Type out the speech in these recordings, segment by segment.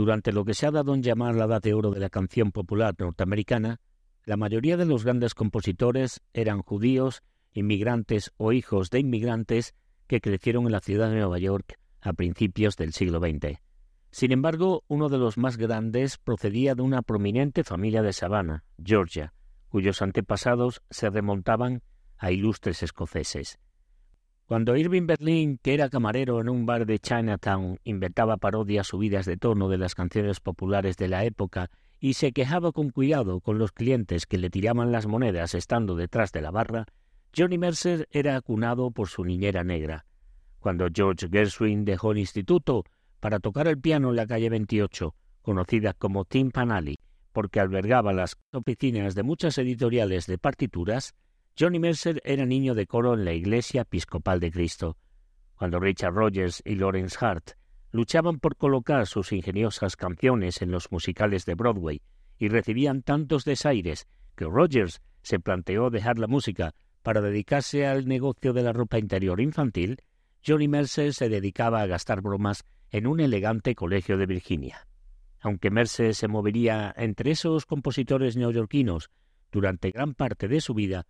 Durante lo que se ha dado en llamar la edad de oro de la canción popular norteamericana, la mayoría de los grandes compositores eran judíos, inmigrantes o hijos de inmigrantes que crecieron en la ciudad de Nueva York a principios del siglo XX. Sin embargo, uno de los más grandes procedía de una prominente familia de Savannah, Georgia, cuyos antepasados se remontaban a ilustres escoceses. Cuando Irving Berlin, que era camarero en un bar de Chinatown, inventaba parodias subidas de tono de las canciones populares de la época y se quejaba con cuidado con los clientes que le tiraban las monedas estando detrás de la barra, Johnny Mercer era acunado por su niñera negra. Cuando George Gershwin dejó el instituto para tocar el piano en la calle 28, conocida como Tim Panali, porque albergaba las oficinas de muchas editoriales de partituras, Johnny Mercer era niño de coro en la Iglesia Episcopal de Cristo. Cuando Richard Rogers y Lawrence Hart luchaban por colocar sus ingeniosas canciones en los musicales de Broadway y recibían tantos desaires que Rogers se planteó dejar la música para dedicarse al negocio de la ropa interior infantil, Johnny Mercer se dedicaba a gastar bromas en un elegante colegio de Virginia. Aunque Mercer se movería entre esos compositores neoyorquinos durante gran parte de su vida,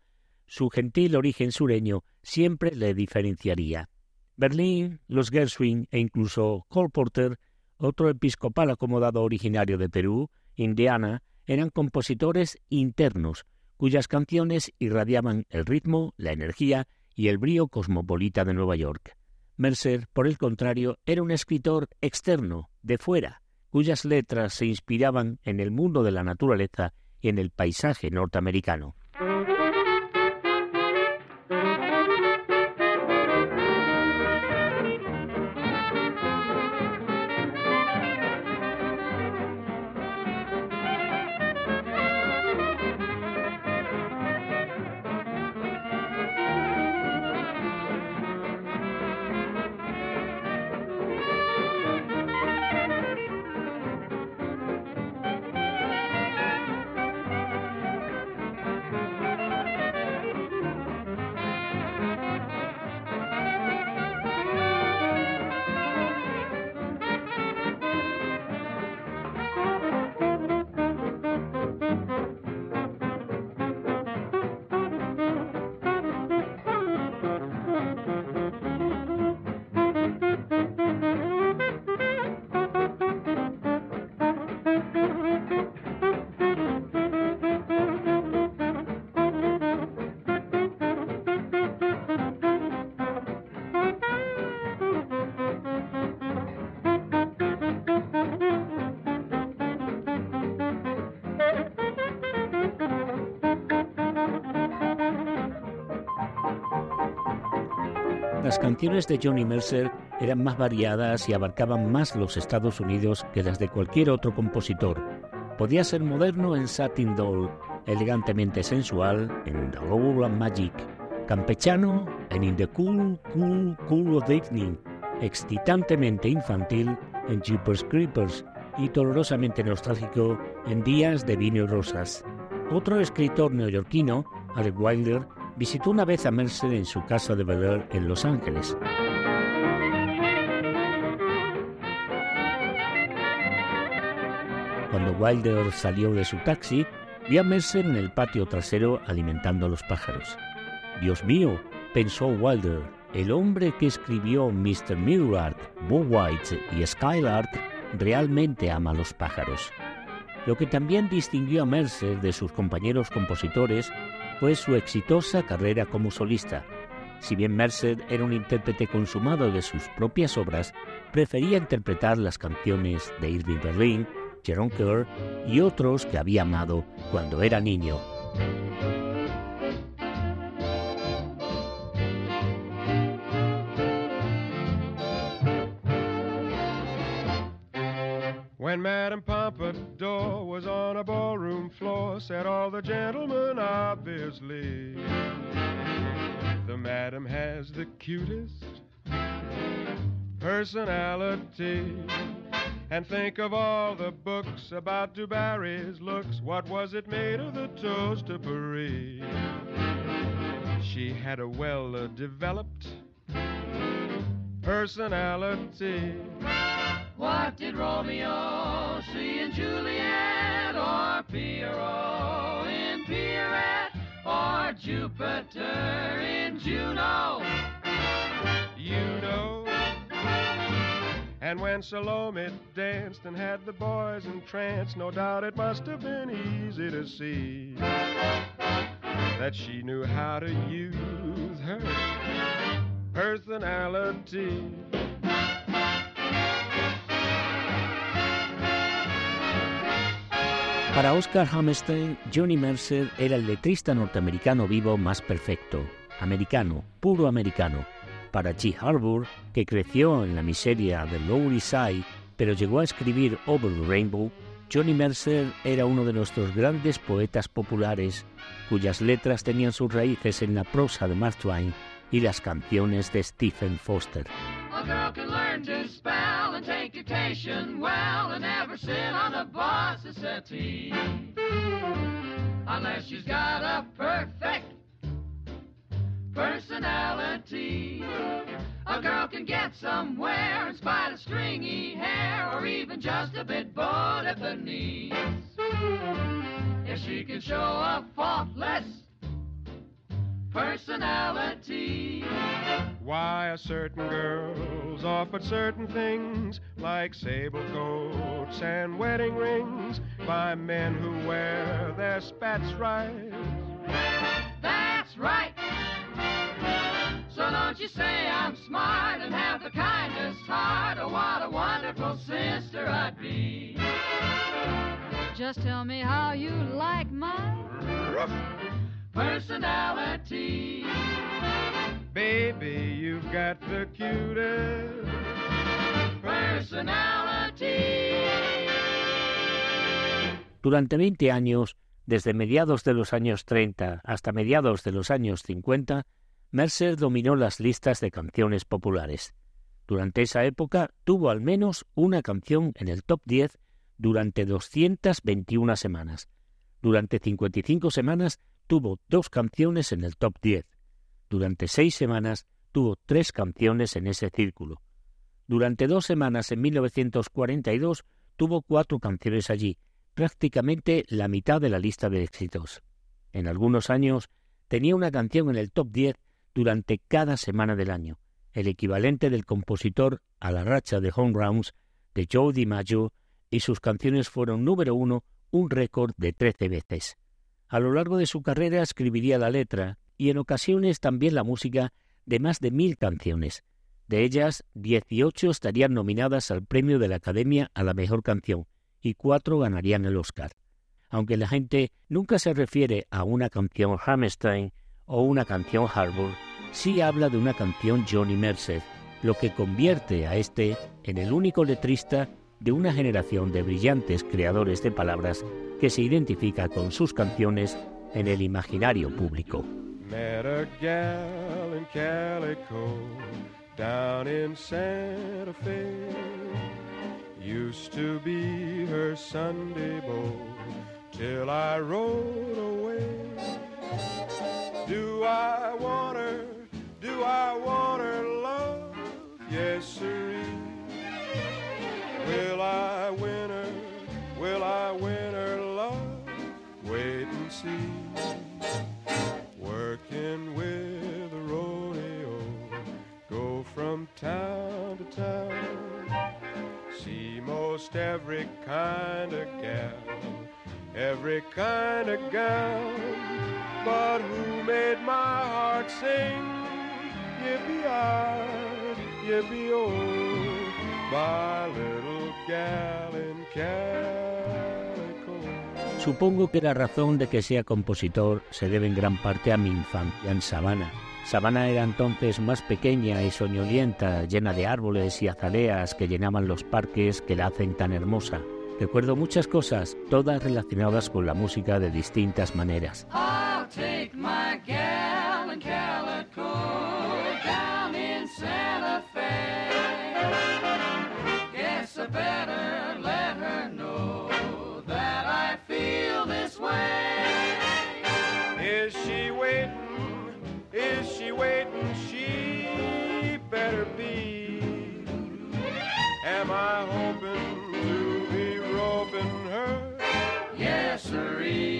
su gentil origen sureño siempre le diferenciaría. Berlín, los Gershwin e incluso Cole Porter, otro episcopal acomodado originario de Perú, Indiana, eran compositores internos, cuyas canciones irradiaban el ritmo, la energía y el brío cosmopolita de Nueva York. Mercer, por el contrario, era un escritor externo, de fuera, cuyas letras se inspiraban en el mundo de la naturaleza y en el paisaje norteamericano. Canciones de Johnny Mercer eran más variadas y abarcaban más los Estados Unidos que las de cualquier otro compositor. Podía ser moderno en Satin Doll, elegantemente sensual en The Roll and Magic, campechano en In the Cool, Cool, Cool of the Evening, excitantemente infantil en Jeepers Creepers y dolorosamente nostálgico en Días de Vino y Rosas. Otro escritor neoyorquino, Alec Wilder, visitó una vez a Mercer en su casa de Bel en Los Ángeles. Cuando Wilder salió de su taxi, vio a Mercer en el patio trasero alimentando a los pájaros. Dios mío, pensó Wilder, el hombre que escribió Mr. Millard, Bo White y Skylark realmente ama a los pájaros. Lo que también distinguió a Mercer de sus compañeros compositores fue su exitosa carrera como solista. Si bien Mercer era un intérprete consumado de sus propias obras, prefería interpretar las canciones de Irving Berlin, Jerome Kerr y otros que había amado cuando era niño. Cutest personality. And think of all the books about Dubarry's looks. What was it made of the toast to Paris? She had a well developed personality. What did Romeo see in Juliet, or Pierrot in Pierrette, or Jupiter in Juno. You know. And when Salome danced and had the boys entranced, no doubt it must have been easy to see that she knew how to use her personality. Para Oscar Hammerstein, Johnny Mercer era el letrista norteamericano vivo más perfecto, americano, puro americano. Para G. Harbour, que creció en la miseria del Lower East Side, pero llegó a escribir Over the Rainbow, Johnny Mercer era uno de nuestros grandes poetas populares, cuyas letras tenían sus raíces en la prosa de Mark Twain y las canciones de Stephen Foster. A girl can learn to spell and take dictation well and never sit on a boss's settee. Unless she's got personality. A girl can get somewhere in spite of stringy hair or even just a bit bowed at the knees. If she can show a faultless personality. Why a certain girl's offered certain things like sable coats and wedding rings by men who wear their spats right. That's right. Don't you say I'm smart and have the kindest heart. Oh, what a wonderful sister I'd be. Just tell me how you like my personality. Baby, you've got the cutest personality. Durante 20 años, desde mediados de los años 30 hasta mediados de los años 50, Mercer dominó las listas de canciones populares. Durante esa época tuvo al menos una canción en el top 10 durante 221 semanas. Durante 55 semanas tuvo dos canciones en el top 10. Durante seis semanas tuvo tres canciones en ese círculo. Durante dos semanas en 1942 tuvo cuatro canciones allí, prácticamente la mitad de la lista de éxitos. En algunos años tenía una canción en el top 10 durante cada semana del año, el equivalente del compositor a la racha de home runs de Joe DiMaggio, y sus canciones fueron número uno un récord de 13 veces. A lo largo de su carrera escribiría la letra y en ocasiones también la música de más de mil canciones. De ellas, 18 estarían nominadas al premio de la Academia a la mejor canción y cuatro ganarían el Oscar. Aunque la gente nunca se refiere a una canción Hammerstein o una canción Harbour, sí habla de una canción Johnny Mercer, lo que convierte a este en el único letrista de una generación de brillantes creadores de palabras que se identifica con sus canciones en el imaginario público. I want her love? Yes, sirree. Will I win her? Will I win her love? Wait and see. Working with a rodeo, go from town to town. See most every kind of gal, every kind of gal. But who made my heart sing? Yippee-yi, yippee-oh, my little gal in Calico. Supongo que la razón de que sea compositor se debe en gran parte a mi infancia en Savannah. Savannah era entonces más pequeña y soñolienta, llena de árboles y azaleas que llenaban los parques que la hacen tan hermosa. Recuerdo muchas cosas, todas relacionadas con la música de distintas maneras. I'll am I hoping to be roping her? Yes, sirree.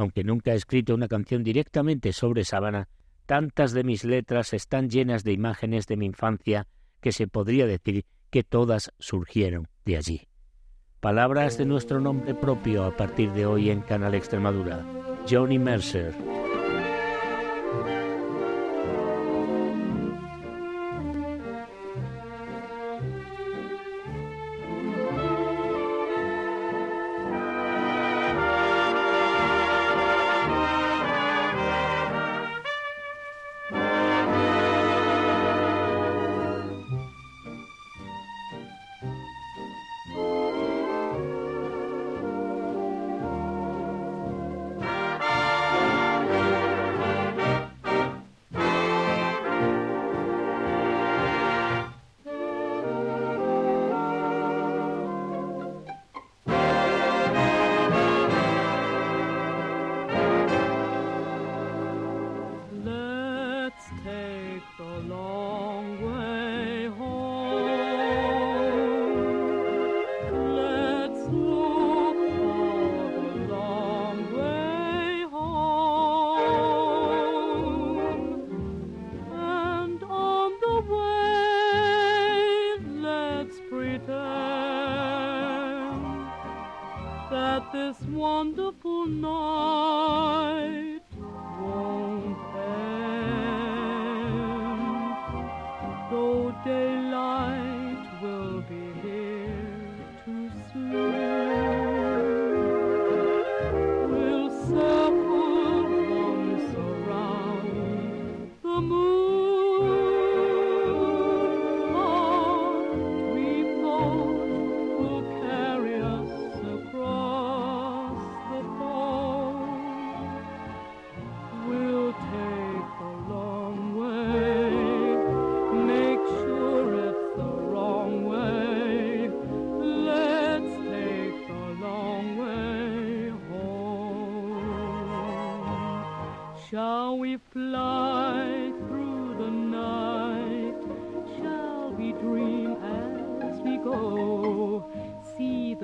Aunque nunca he escrito una canción directamente sobre Sabana, tantas de mis letras están llenas de imágenes de mi infancia que se podría decir que todas surgieron de allí. Palabras de nuestro nombre propio a partir de hoy en Canal Extremadura. Johnny Mercer.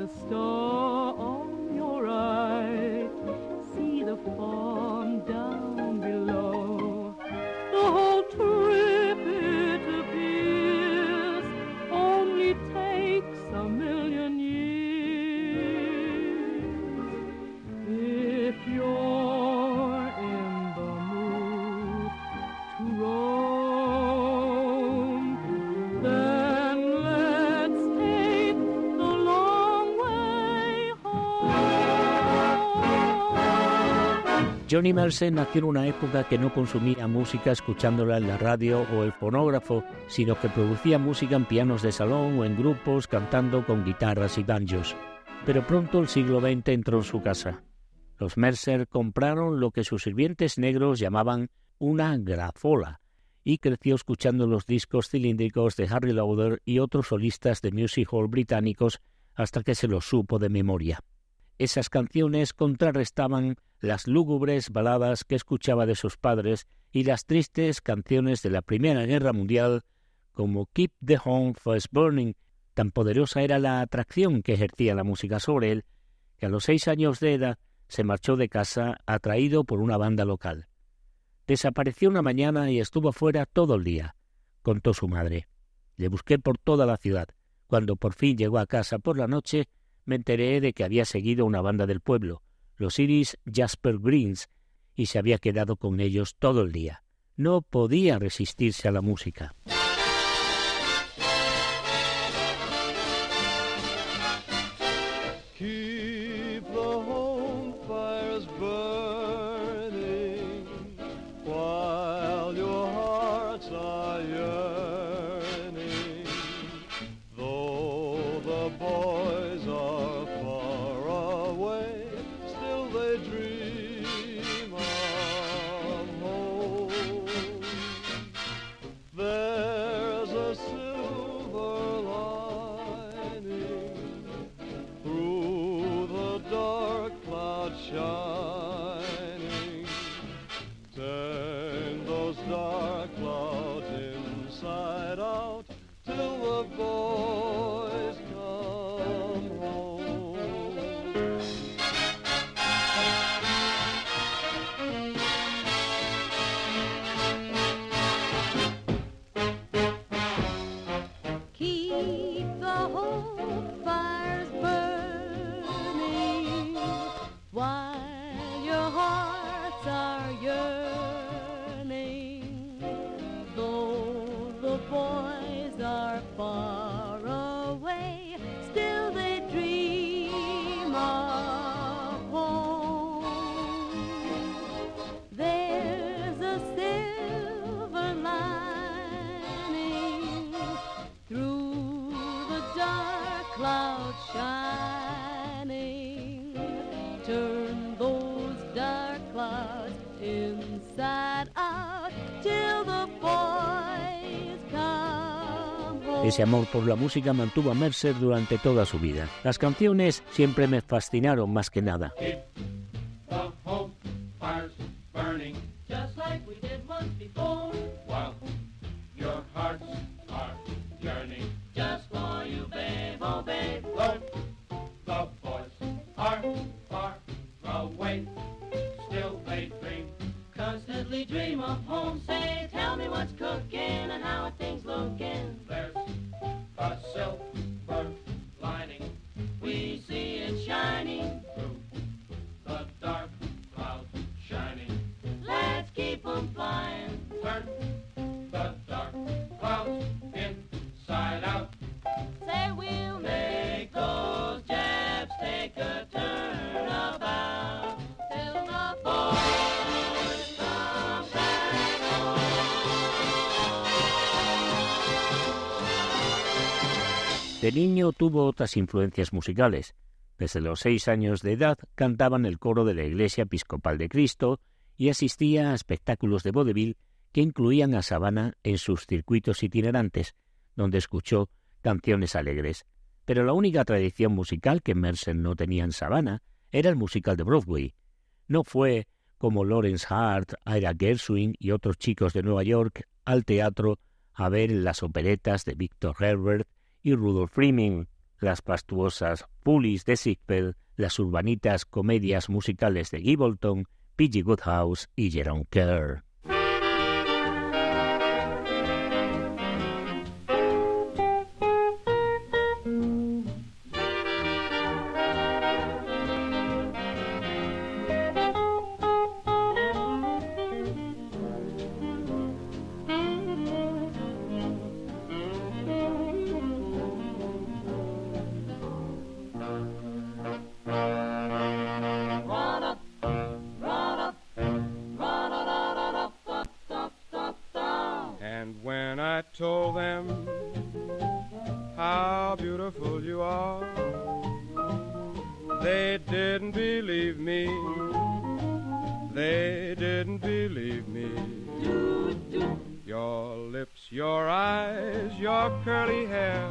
The star Johnny Mercer nació en una época que no consumía música escuchándola en la radio o el fonógrafo, sino que producía música en pianos de salón o en grupos cantando con guitarras y banjos. Pero pronto el siglo XX entró en su casa. Los Mercer compraron lo que sus sirvientes negros llamaban una grafola y creció escuchando los discos cilíndricos de Harry Lauder y otros solistas de music hall británicos hasta que se los supo de memoria. Esas canciones contrarrestaban las lúgubres baladas que escuchaba de sus padres y las tristes canciones de la Primera Guerra Mundial como Keep the Home First Burning. Tan poderosa era la atracción que ejercía la música sobre él, que a los seis años de edad se marchó de casa atraído por una banda local. Desapareció una mañana y estuvo fuera todo el día, contó su madre. Le busqué por toda la ciudad. Cuando por fin llegó a casa por la noche, me enteré de que había seguido una banda del pueblo, los Iris Jasper Greens, y se había quedado con ellos todo el día. No podía resistirse a la música. Ese amor por la música mantuvo a Mercer durante toda su vida. Las canciones siempre me fascinaron más que nada. Niño tuvo otras influencias musicales. Desde los seis años de edad cantaba en el coro de la Iglesia Episcopal de Cristo y asistía a espectáculos de vodevil que incluían a Savannah en sus circuitos itinerantes, donde escuchó canciones alegres. Pero la única tradición musical que Mercer no tenía en Savannah era el musical de Broadway. No fue, como Lawrence Hart, Ira Gershwin y otros chicos de Nueva York, al teatro a ver las operetas de Victor Herbert y Rudolf Freeman, las pastuosas Pullis de Ziegfeld, las urbanitas comedias musicales de Gibbleton, P.G. Woodhouse y Jerome Kerr. And when I told them how beautiful you are, they didn't believe me. They didn't believe me. Your lips, your eyes, your curly hair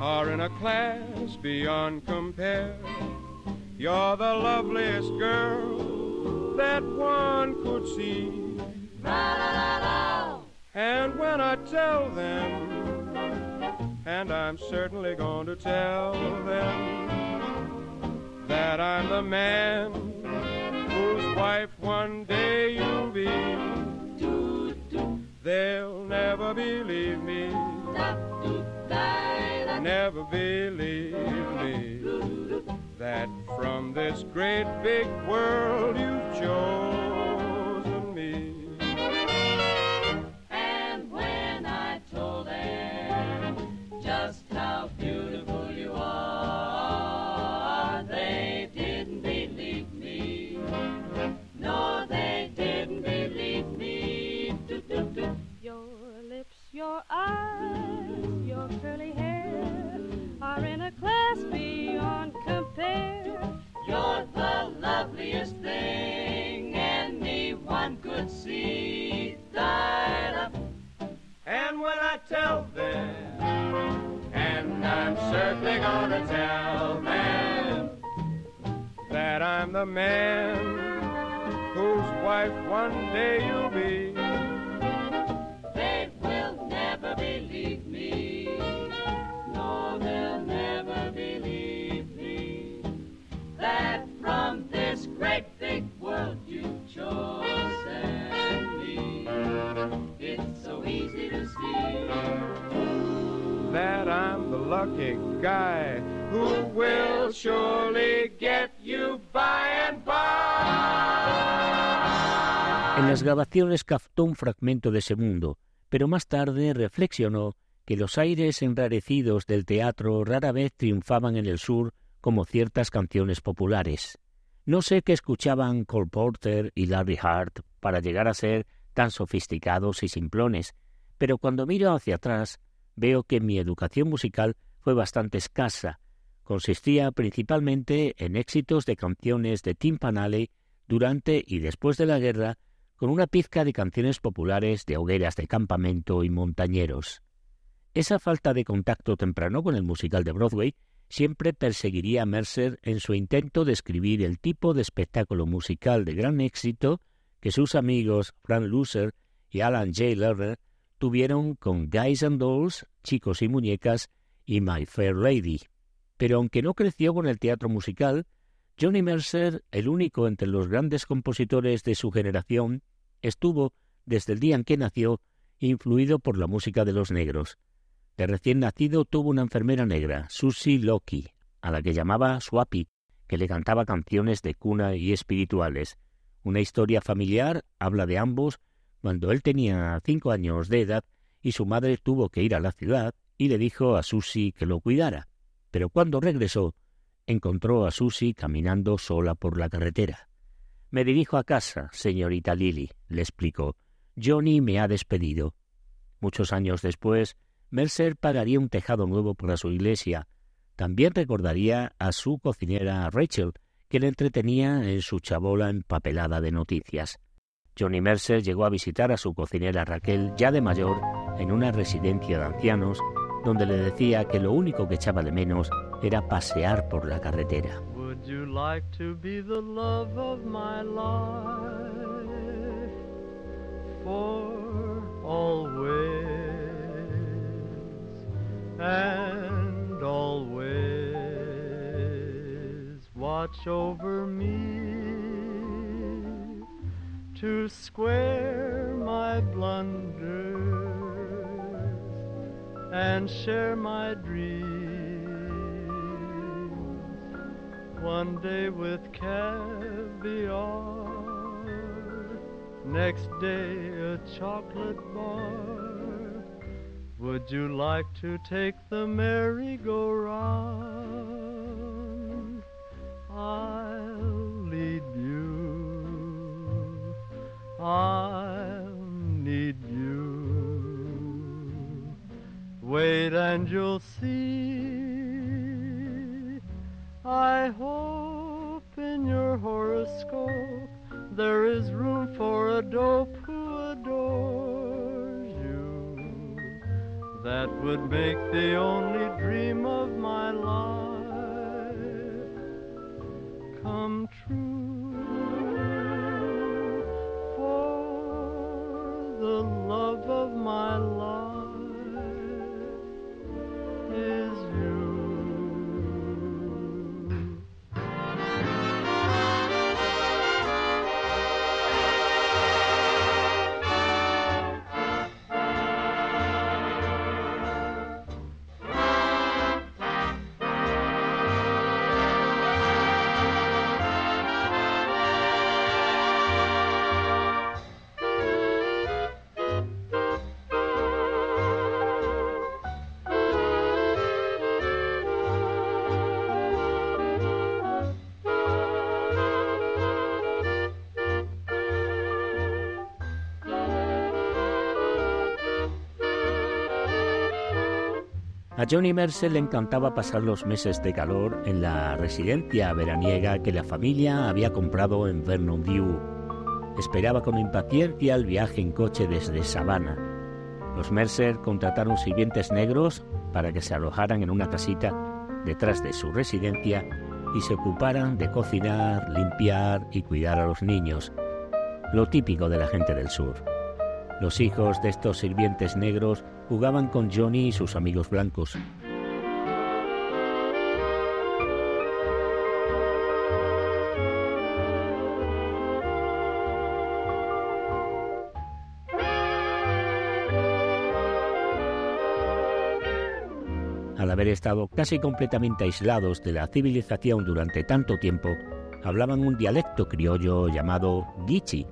are in a class beyond compare. Grabaciones captó un fragmento de ese mundo, pero más tarde reflexionó que los aires enrarecidos del teatro rara vez triunfaban en el sur como ciertas canciones populares. No sé qué escuchaban Cole Porter y Larry Hart para llegar a ser tan sofisticados y simplones, pero cuando miro hacia atrás veo que mi educación musical fue bastante escasa. Consistía principalmente en éxitos de canciones de timpanale durante y después de la guerra, con una pizca de canciones populares de hogueras de campamento y montañeros. Esa falta de contacto temprano con el musical de Broadway siempre perseguiría a Mercer en su intento de escribir el tipo de espectáculo musical de gran éxito que sus amigos Frank Loser y Alan J. Lerner tuvieron con Guys and Dolls, Chicos y Muñecas y My Fair Lady. Pero aunque no creció con el teatro musical, Johnny Mercer, el único entre los grandes compositores de su generación, estuvo, desde el día en que nació, influido por la música de los negros. De recién nacido tuvo una enfermera negra, Susie Loki, a la que llamaba Swappy, que le cantaba canciones de cuna y espirituales. Una historia familiar habla de ambos cuando él tenía cinco años de edad y su madre tuvo que ir a la ciudad y le dijo a Susie que lo cuidara. Pero cuando regresó, encontró a Susie caminando sola por la carretera. Me dirijo a casa, señorita Lily, le explicó. Johnny me ha despedido. Muchos años después, Mercer pagaría un tejado nuevo para su iglesia. También recordaría a su cocinera Rachel, que le entretenía en su chabola empapelada de noticias. Johnny Mercer llegó a visitar a su cocinera Raquel, ya de mayor, en una residencia de ancianos, donde le decía que lo único que echaba de menos era pasear por la carretera. Would you like to be the love of my life for always and always watch over me to square my blunders and share my dreams one day with caviar, next day a chocolate bar. Would you like to take the merry-go-round? I'll lead you. I'll need you. Wait and you'll see. I hope in your horoscope there is room for a dope who adores you. That would make the only dream of my life come Johnny Mercer le encantaba pasar los meses de calor en la residencia veraniega que la familia había comprado en Vernon View. Esperaba con impaciencia el viaje en coche desde Savannah. Los Mercer contrataron sirvientes negros para que se alojaran en una casita detrás de su residencia y se ocuparan de cocinar, limpiar y cuidar a los niños, lo típico de la gente del sur. Los hijos de estos sirvientes negros jugaban con Johnny y sus amigos blancos. Al haber estado casi completamente aislados de la civilización durante tanto tiempo, hablaban un dialecto criollo llamado Gichi.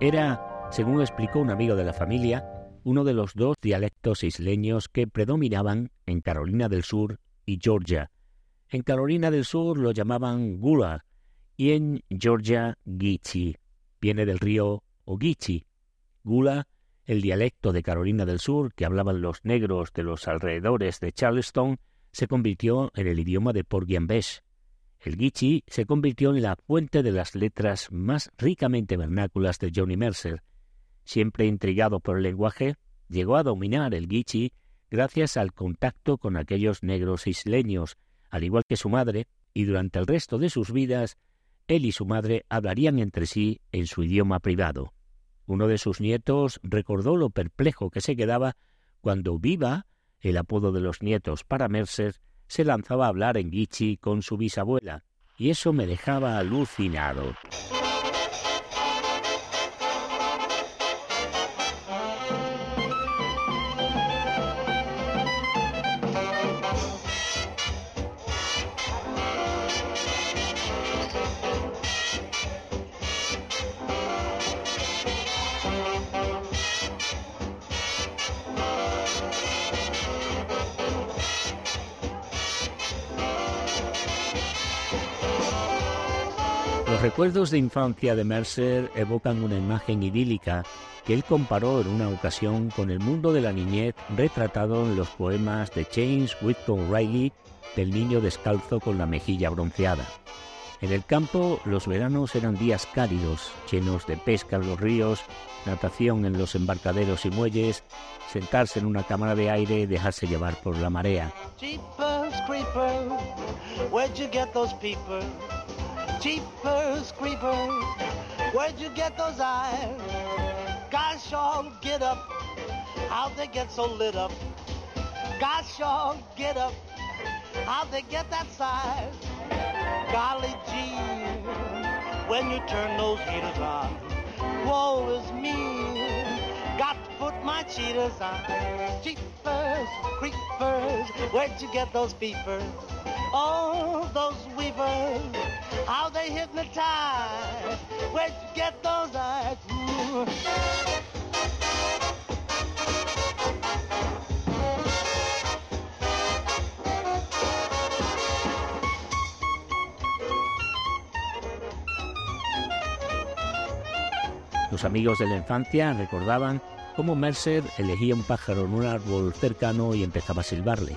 Era, según explicó un amigo de la familia, uno de los dos dialectos isleños que predominaban en Carolina del Sur y Georgia. En Carolina del Sur lo llamaban Gula y en Georgia Gichi. Viene del río Ogichi. Gula, el dialecto de Carolina del Sur que hablaban los negros de los alrededores de Charleston, se convirtió en el idioma de Porgianbesh. El Gichi se convirtió en la fuente de las letras más ricamente vernáculas de Johnny Mercer. Siempre intrigado por el lenguaje, llegó a dominar el Gichi gracias al contacto con aquellos negros isleños, al igual que su madre, y durante el resto de sus vidas, él y su madre hablarían entre sí en su idioma privado. Uno de sus nietos recordó lo perplejo que se quedaba cuando Viva, el apodo de los nietos para Mercer, se lanzaba a hablar en Gichi con su bisabuela, y eso me dejaba alucinado. Los recuerdos de infancia de Mercer evocan una imagen idílica que él comparó en una ocasión con el mundo de la niñez retratado en los poemas de James Whitcomb Riley del niño descalzo con la mejilla bronceada. En el campo los veranos eran días cálidos, llenos de pesca en los ríos, natación en los embarcaderos y muelles, sentarse en una cámara de aire y dejarse llevar por la marea. Golly gee, when you turn those heaters on, woe is me. Got to put my cheaters on. Jeepers, creepers, where'd you get those peepers? Oh, those weavers, how they hypnotize. Where'd you get those eyes? Ooh. Los amigos de la infancia recordaban cómo Mercer elegía un pájaro en un árbol cercano y empezaba a silbarle.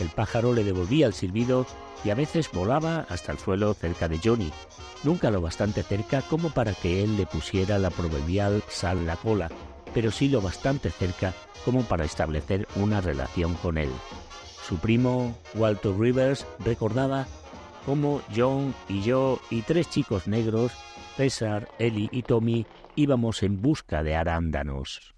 El pájaro le devolvía el silbido y a veces volaba hasta el suelo cerca de Johnny, nunca lo bastante cerca como para que él le pusiera la proverbial sal en la cola, pero sí lo bastante cerca como para establecer una relación con él. Su primo, Walter Rivers, recordaba cómo John y yo y tres chicos negros, César, Ellie y Tommy, íbamos en busca de arándanos.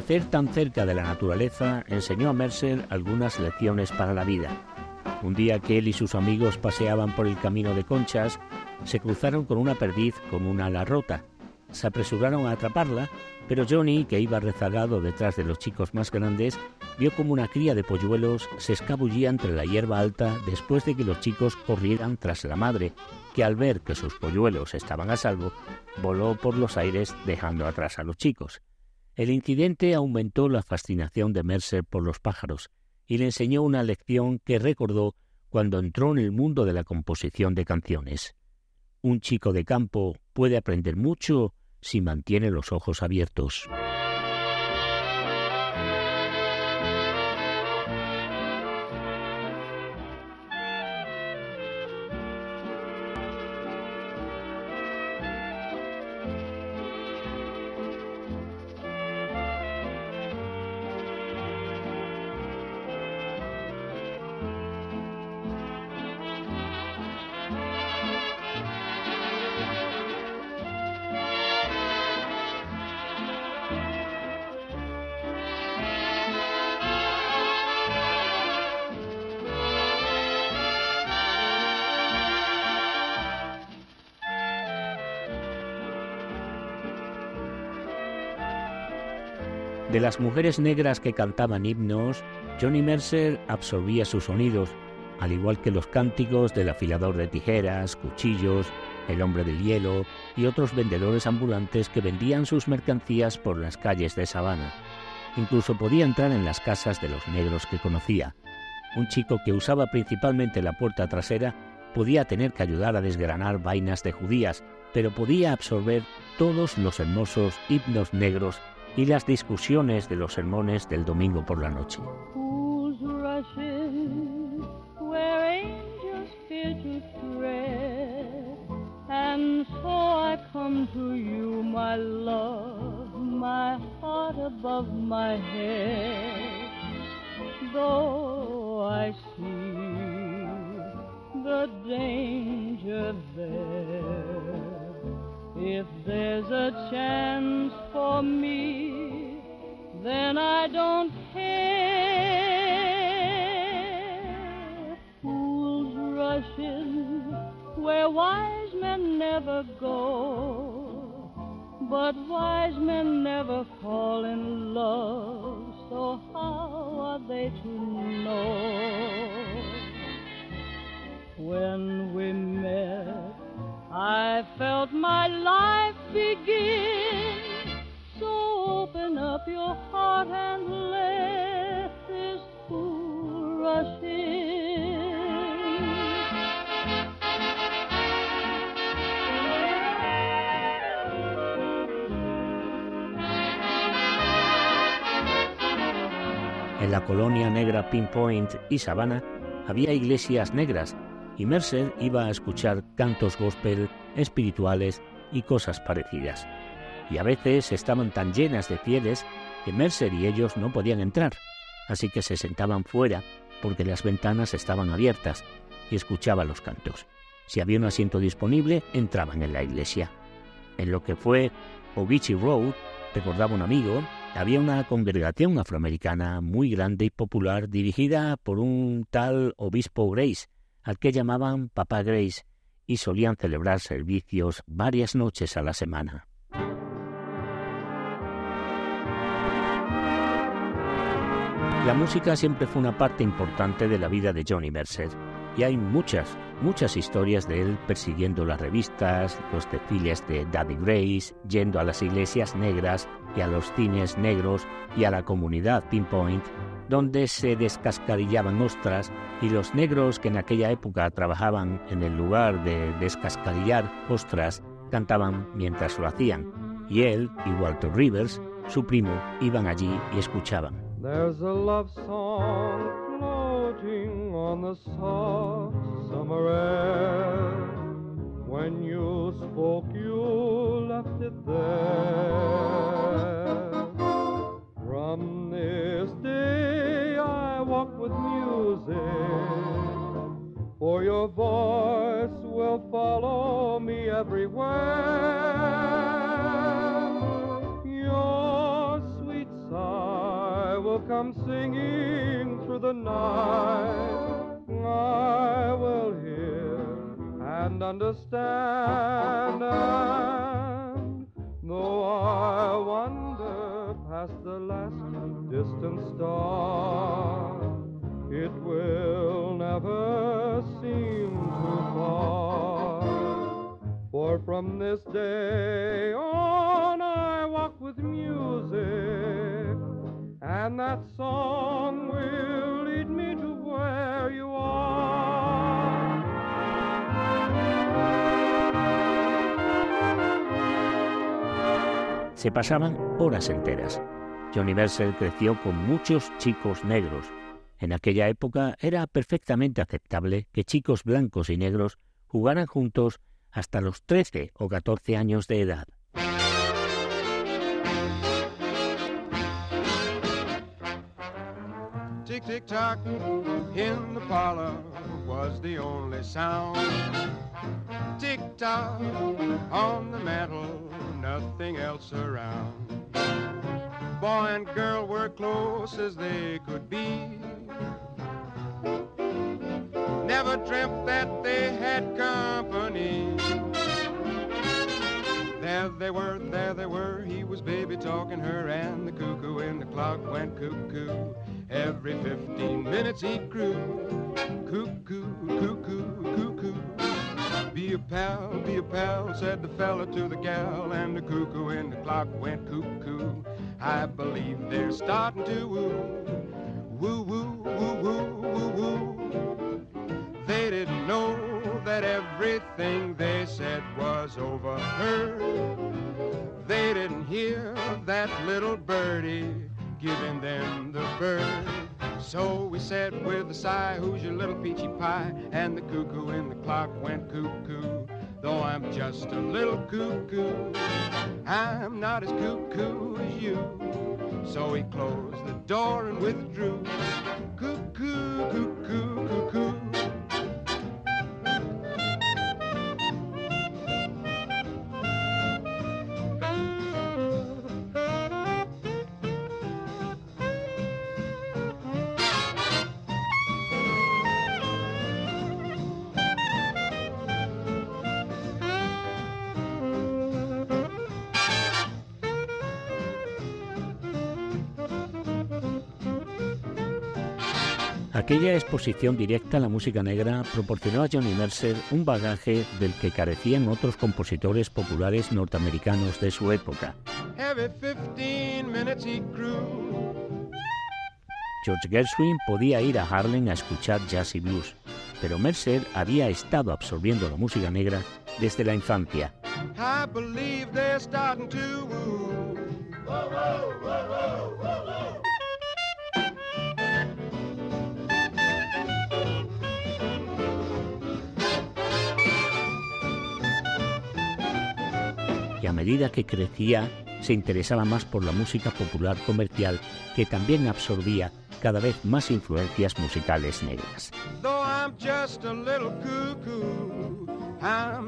Crecer tan cerca de la naturaleza enseñó a Mercer algunas lecciones para la vida. Un día que él y sus amigos paseaban por el camino de conchas, se cruzaron con una perdiz con una ala rota. Se apresuraron a atraparla, pero Johnny, que iba rezagado detrás de los chicos más grandes, vio como una cría de polluelos se escabullía entre la hierba alta después de que los chicos corrieran tras la madre, que al ver que sus polluelos estaban a salvo, voló por los aires dejando atrás a los chicos. El incidente aumentó la fascinación de Mercer por los pájaros y le enseñó una lección que recordó cuando entró en el mundo de la composición de canciones. Un chico de campo puede aprender mucho si mantiene los ojos abiertos. Las mujeres negras que cantaban himnos, Johnny Mercer absorbía sus sonidos, al igual que los cánticos del afilador de tijeras, cuchillos, el hombre del hielo y otros vendedores ambulantes que vendían sus mercancías por las calles de Savannah. Incluso podía entrar en las casas de los negros que conocía. Un chico que usaba principalmente la puerta trasera podía tener que ayudar a desgranar vainas de judías, pero podía absorber todos los hermosos himnos negros y las discusiones de los sermones del domingo por la noche. The danger there, if there's a chance for me, then I don't care. Fools rushing where wise men never go, but wise men never fall in love, so how are they to know? When we met, I felt my life begin. So open up your heart and let this fool rush in. En la colonia negra Pinpoint y Savannah había iglesias negras y Mercer iba a escuchar cantos gospel, espirituales y cosas parecidas. Y a veces estaban tan llenas de fieles que Mercer y ellos no podían entrar, así que se sentaban fuera porque las ventanas estaban abiertas y escuchaban los cantos. Si había un asiento disponible, entraban en la iglesia. En lo que fue Ogeechee Road, recordaba un amigo, había una congregación afroamericana muy grande y popular dirigida por un tal obispo Grace, al que llamaban Papá Grace, y solían celebrar servicios varias noches a la semana. La música siempre fue una parte importante de la vida de Johnny Mercer, y hay muchas, muchas historias de él persiguiendo las revistas, los desfiles de Daddy Grace, yendo a las iglesias negras y a los cines negros y a la comunidad Pinpoint, donde se descascarillaban ostras y los negros que en aquella época trabajaban en el lugar de descascarillar ostras cantaban mientras lo hacían. Y él y Walter Rivers, su primo, iban allí y escuchaban. There's a love song floating on the soft summer air. When you spoke, you left it there. From this day, I walk with music, for your voice will follow me everywhere. Your sweet sigh will come singing through the night. I will hear and understand. And though I wander past the last distant star, it will never seem too far. For from this day on, I walk with music, and that song will lead me to where you are. Se pasaban horas enteras. Johnny Mercer creció con muchos chicos negros. En aquella época era perfectamente aceptable que chicos blancos y negros jugaran juntos hasta los 13 o 14 años de edad. Tick tock in the parlor was the only sound. Tick tock on the mantel, nothing else around. Boy and girl were close as they could be. Never dreamt that they had company. There they were, there they were. He was baby talking her, and the cuckoo in the clock went cuckoo. Every 15 minutes he crew. Cuckoo, cuckoo, cuckoo. Be a pal, be a pal, said the fella to the gal, and the cuckoo in the clock went cuckoo. I believe they're starting to woo. Woo, woo, woo, woo, woo, woo. They didn't know that everything they said was overheard. They didn't hear that little birdie giving them the bird. So we said with a sigh, who's your little peachy pie? And the cuckoo in the clock went cuckoo. Though I'm just a little cuckoo, I'm not as cuckoo as you. So he closed the door and withdrew. Cuckoo, cuckoo, cuckoo. Aquella exposición directa a la música negra proporcionó a Johnny Mercer un bagaje del que carecían otros compositores populares norteamericanos de su época. Every 15 minutes he grew. George Gershwin podía ir a Harlem a escuchar jazz y blues, pero Mercer había estado absorbiendo la música negra desde la infancia. I medida que crecía se interesaba más por la música popular comercial que también absorbía cada vez más influencias musicales negras. A.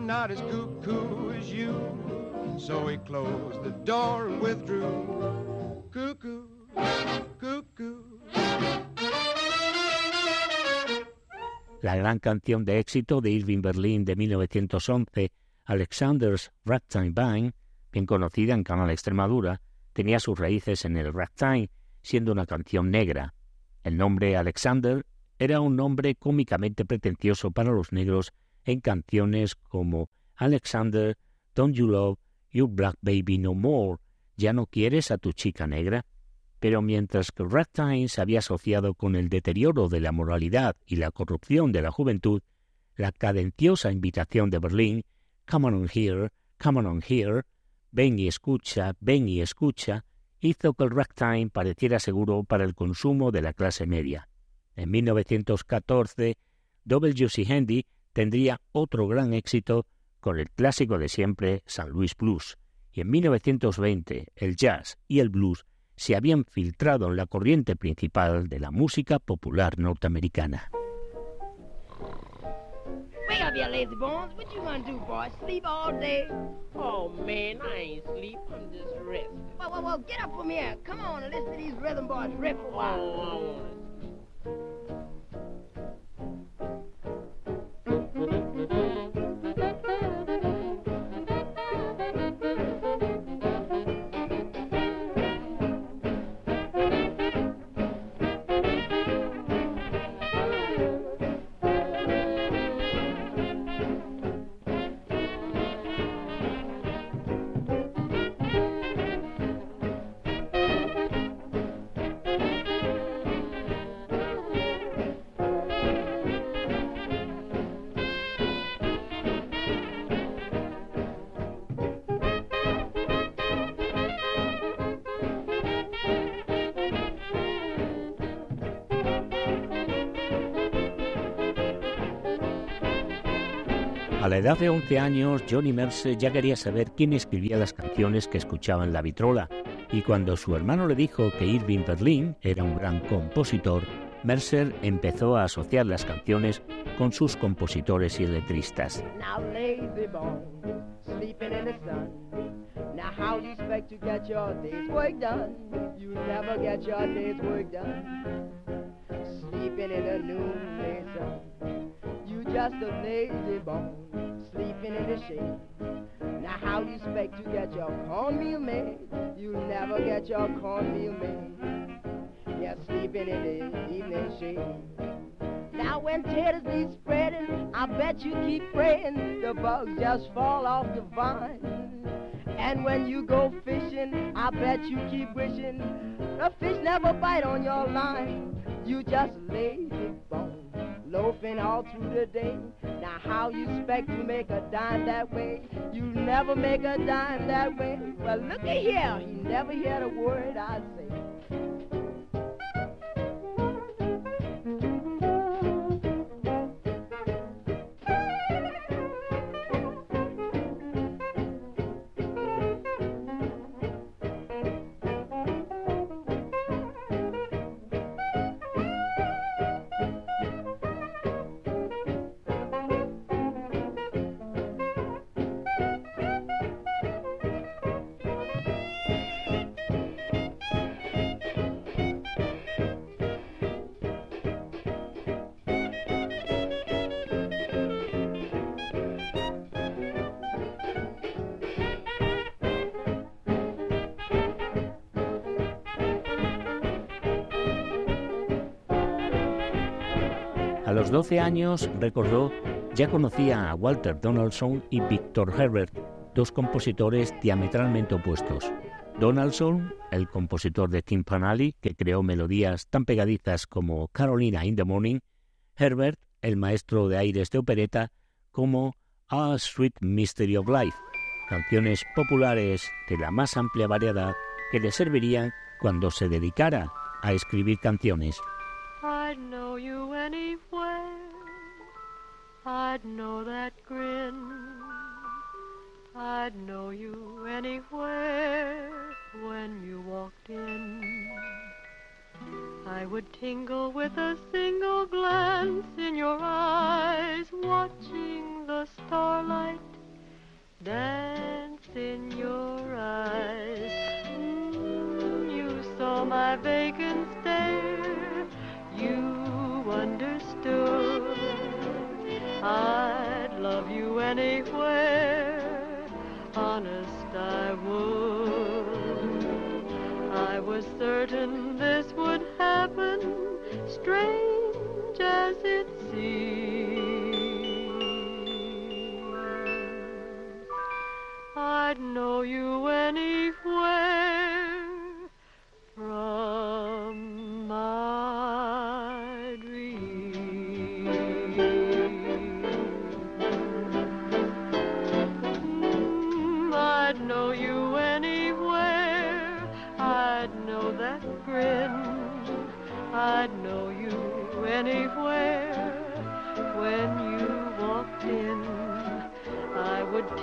La gran canción de éxito de Irving Berlin de 1911, Alexander's Ragtime Band, bien conocida en Canal Extremadura, tenía sus raíces en el ragtime, siendo una canción negra. El nombre Alexander era un nombre cómicamente pretencioso para los negros en canciones como Alexander, Don't You Love You Black Baby No More, ¿Ya no quieres a tu chica negra? Pero mientras que ragtime se había asociado con el deterioro de la moralidad y la corrupción de la juventud, la cadenciosa invitación de Berlín, Come on here, come on here, ven y escucha, ven y escucha, hizo que el ragtime pareciera seguro para el consumo de la clase media. En 1914, W.C. Handy tendría otro gran éxito con el clásico de siempre San Luis Blues, y en 1920 el jazz y el blues se habían filtrado en la corriente principal de la música popular norteamericana. Are you lazy bones. What you gonna do, boy? Sleep all day? Oh, man, I ain't sleep. I'm just resting. Well, well, well, get up from here. Come on and listen to these rhythm boys rip a while. Oh, edad de 11 años, Johnny Mercer ya quería saber quién escribía las canciones que escuchaba en la vitrola, y cuando su hermano le dijo que Irving Berlin era un gran compositor, Mercer empezó a asociar las canciones con sus compositores y letristas. Now, how you expect to get your cornmeal made? You never get your cornmeal made. Sleeping in the evening shade. Now when taters be spreading, I bet you keep praying the bugs just fall off the vine. And when you go fishing, I bet you keep wishing the fish never bite on your line. You just lazy bone, loafing all through the day. Now how you expect to make a dime that way? You never make a dime that way. Well, look at here, he never heard a word I say. 12 años, recordó, ya conocía a Walter Donaldson y Victor Herbert, dos compositores diametralmente opuestos. Donaldson, el compositor de Timpanelli, que creó melodías tan pegadizas como Carolina in the Morning, Herbert, el maestro de aires de opereta, como A Sweet Mystery of Life, canciones populares de la más amplia variedad que le servirían cuando se dedicara a escribir canciones. I'd know you anywhere. I'd know that grin. I'd know you anywhere when you walked in. I would tingle with a single glance in your eyes, watching the starlight dance in your eyes. Mm, you saw my vacant anywhere, honest I would. I was certain this would happen, strange as it seems. I'd know you anywhere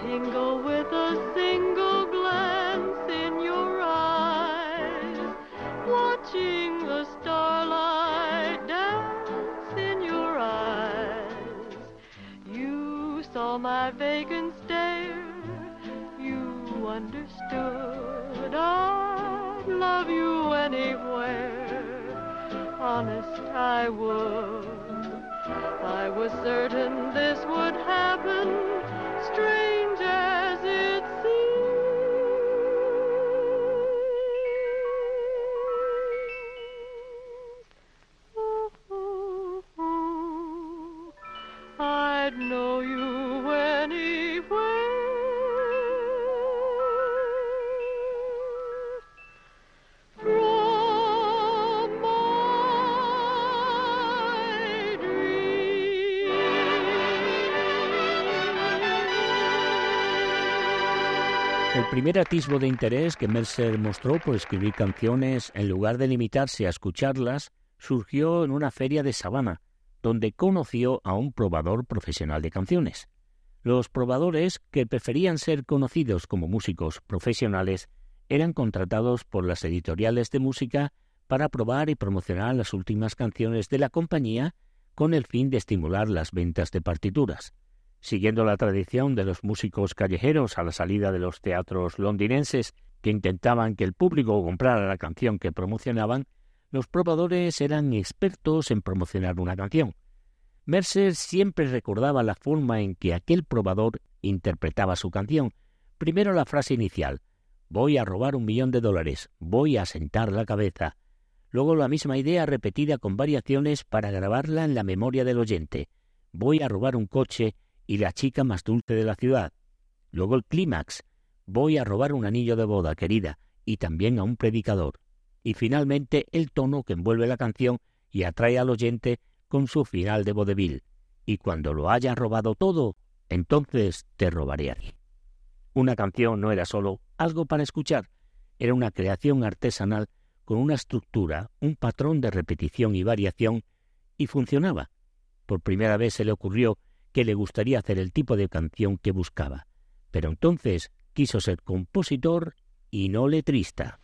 tingle with a single glance in your eyes, watching the starlight dance in your eyes. You saw my vacant stare, you understood I'd love you anywhere. Honest, I would. I was certain this would happen, strange primer atisbo de interés que Mercer mostró por escribir canciones, en lugar de limitarse a escucharlas, surgió en una feria de Savannah, donde conoció a un probador profesional de canciones. Los probadores, que preferían ser conocidos como músicos profesionales, eran contratados por las editoriales de música para probar y promocionar las últimas canciones de la compañía con el fin de estimular las ventas de partituras. Siguiendo la tradición de los músicos callejeros a la salida de los teatros londinenses que intentaban que el público comprara la canción que promocionaban, los probadores eran expertos en promocionar una canción. Mercer siempre recordaba la forma en que aquel probador interpretaba su canción. Primero la frase inicial, voy a robar un millón de dólares, voy a sentar la cabeza. Luego la misma idea repetida con variaciones para grabarla en la memoria del oyente, voy a robar un coche y la chica más dulce de la ciudad. Luego el clímax, voy a robar un anillo de boda, querida, y también a un predicador. Y finalmente el tono que envuelve la canción y atrae al oyente con su final de vodevil. Y cuando lo haya robado todo, entonces te robaré a ti. Una canción no era solo algo para escuchar, era una creación artesanal con una estructura, un patrón de repetición y variación, y funcionaba. Por primera vez se le ocurrió que le gustaría hacer el tipo de canción que buscaba, pero entonces quiso ser compositor y no letrista.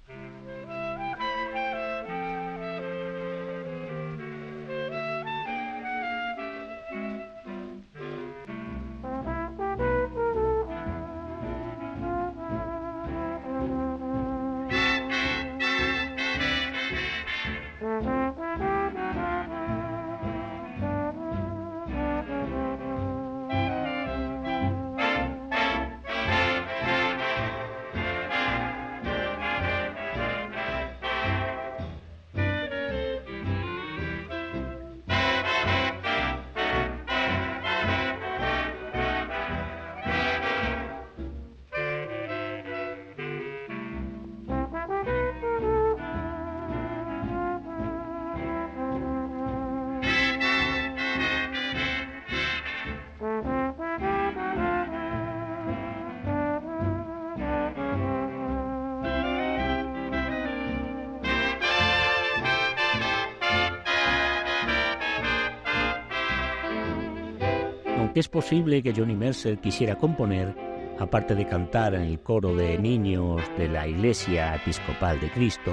Posible que Johnny Mercer quisiera componer, aparte de cantar en el coro de niños de la Iglesia Episcopal de Cristo,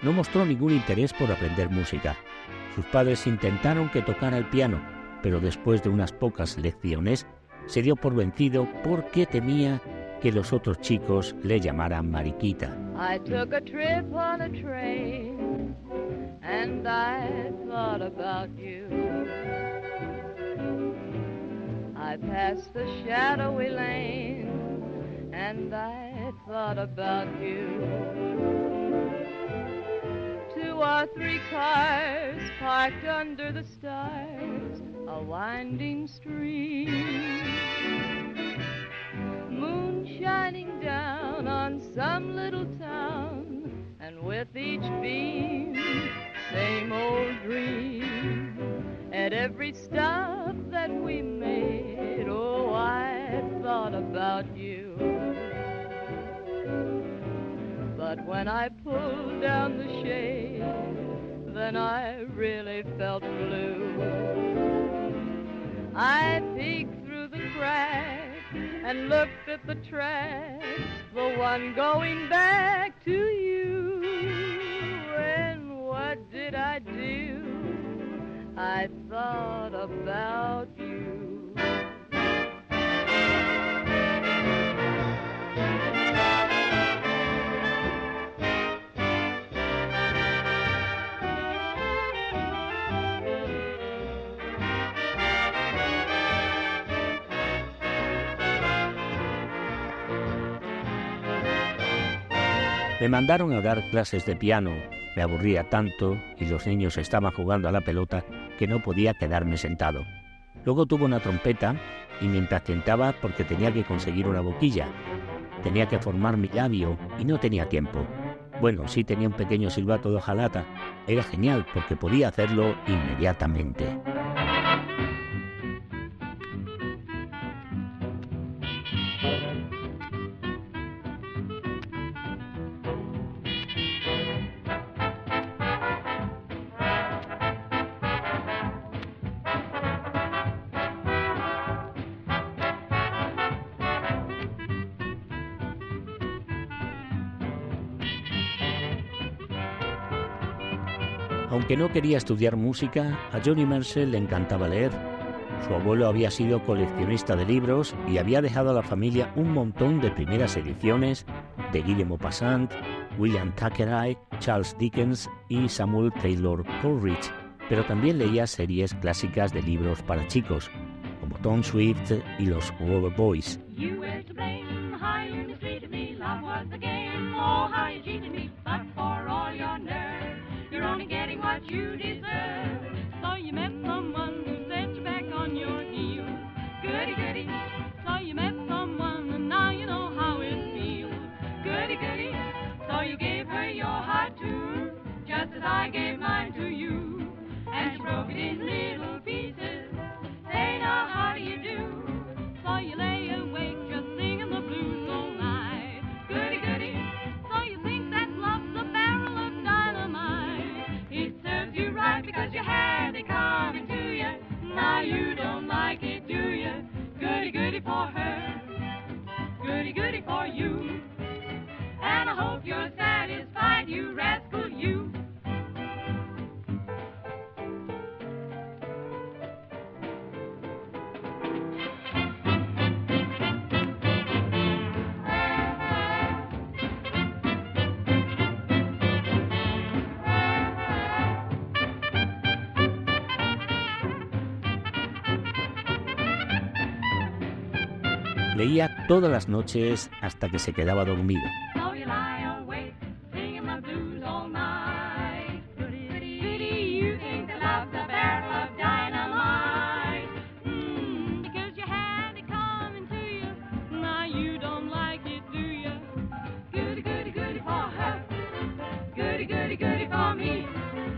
no mostró ningún interés por aprender música. Sus padres intentaron que tocara el piano, pero después de unas pocas lecciones se dio por vencido porque temía que los otros chicos le llamaran Mariquita. I passed the shadowy lane and I thought about you. Two or three cars parked under the stars, a winding stream. Moon shining down on some little town, and with each beam, same old dream. Every stop that we made, oh, I thought about you. But when I pulled down the shade, then I really felt blue. I peeked through the crack and looked at the track, the one going back to you. And what did I do? I thought about you. Me mandaron a dar clases de piano me aburría tanto y los niños estaban jugando a la pelota que no podía quedarme sentado. Luego tuve una trompeta y me impacientaba porque tenía que conseguir una boquilla. Tenía que formar mi labio y no tenía tiempo. Bueno, sí tenía un pequeño silbato de hojalata. Era genial porque podía hacerlo inmediatamente. Aunque no quería estudiar música, a Johnny Mercer le encantaba leer. Su abuelo había sido coleccionista de libros y había dejado a la familia un montón de primeras ediciones de Guy Maupassant, William Thackeray, Charles Dickens y Samuel Taylor Coleridge, pero también leía series clásicas de libros para chicos, como Tom Swift y los Rubber Boys. I gave mine to you. And she broke it in little pieces. Say now, how do you do? So you lay awake just singing the blues all night. Goody, goody. So you think that love's a barrel of dynamite. It serves you right because you had it coming to you. Now you don't like it, do you? Goody, goody for her. Goody, goody for you. And I hope you're satisfied, you rascal,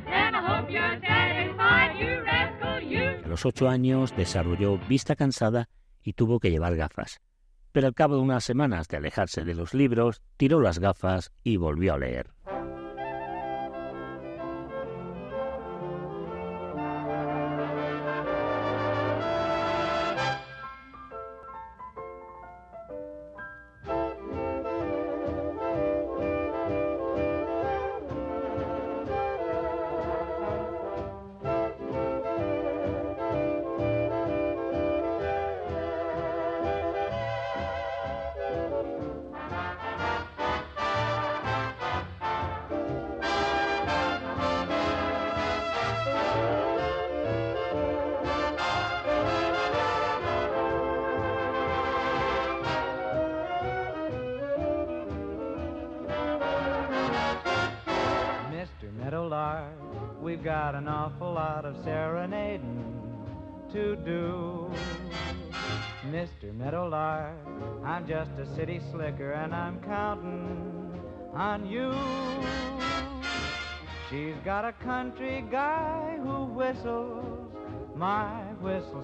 And I hope you're satisfied, you rascal, you. A los ocho años desarrolló vista cansada y tuvo que llevar gafas. Pero al cabo de unas semanas de alejarse de los libros, tiró las gafas y volvió a leer.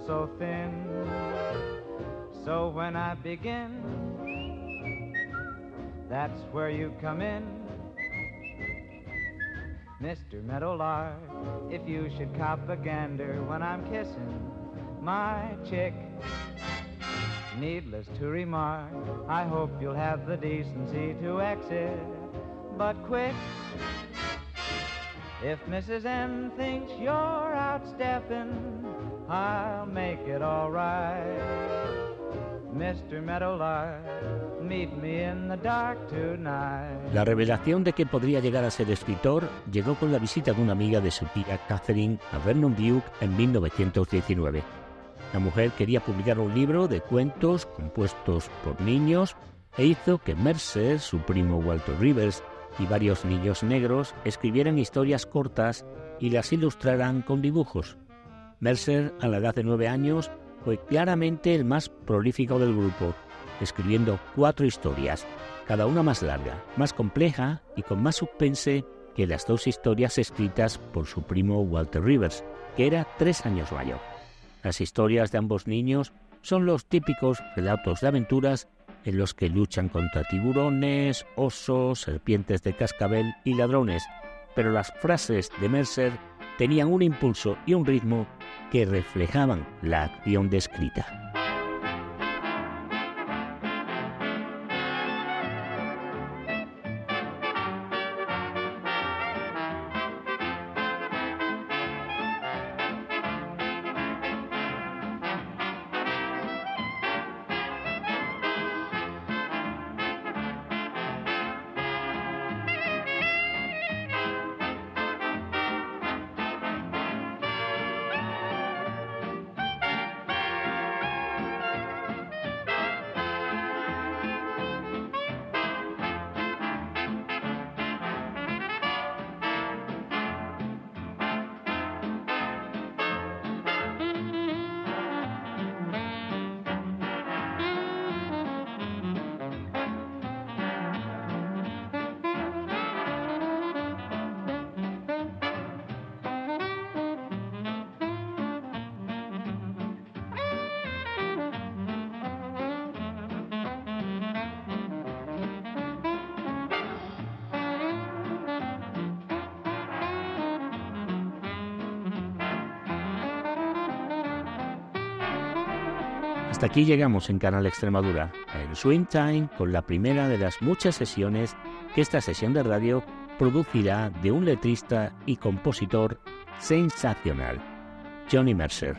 So thin. So when I begin, that's where you come in. Mr. Meadowlark, if you should cop a gander when I'm kissing my chick. Needless to remark, I hope you'll have the decency to exit, but quick. If Mrs. M thinks you're outstepping, I'll make it alright. Mr. Meadowlark, meet me in the dark tonight. La revelación de que podría llegar a ser escritor llegó con la visita de una amiga de su tía Catherine a Vernon Duke en 1919. La mujer quería publicar un libro de cuentos compuestos por niños e hizo que Mercer, su primo Walter Rivers y varios niños negros escribieran historias cortas y las ilustraran con dibujos. Mercer, a la edad de nueve años, fue claramente el más prolífico del grupo, escribiendo cuatro historias, cada una más larga, más compleja y con más suspense que las dos historias escritas por su primo Walter Rivers, que era tres años mayor. Las historias de ambos niños son los típicos relatos de aventuras en los que luchan contra tiburones, osos, serpientes de cascabel y ladrones, pero las frases de Mercer tenían un impulso y un ritmo que reflejaban la acción descrita. Hasta aquí llegamos en Canal Extremadura, en Swing Time, con la primera de las muchas sesiones que esta sesión de radio producirá de un letrista y compositor sensacional, Johnny Mercer.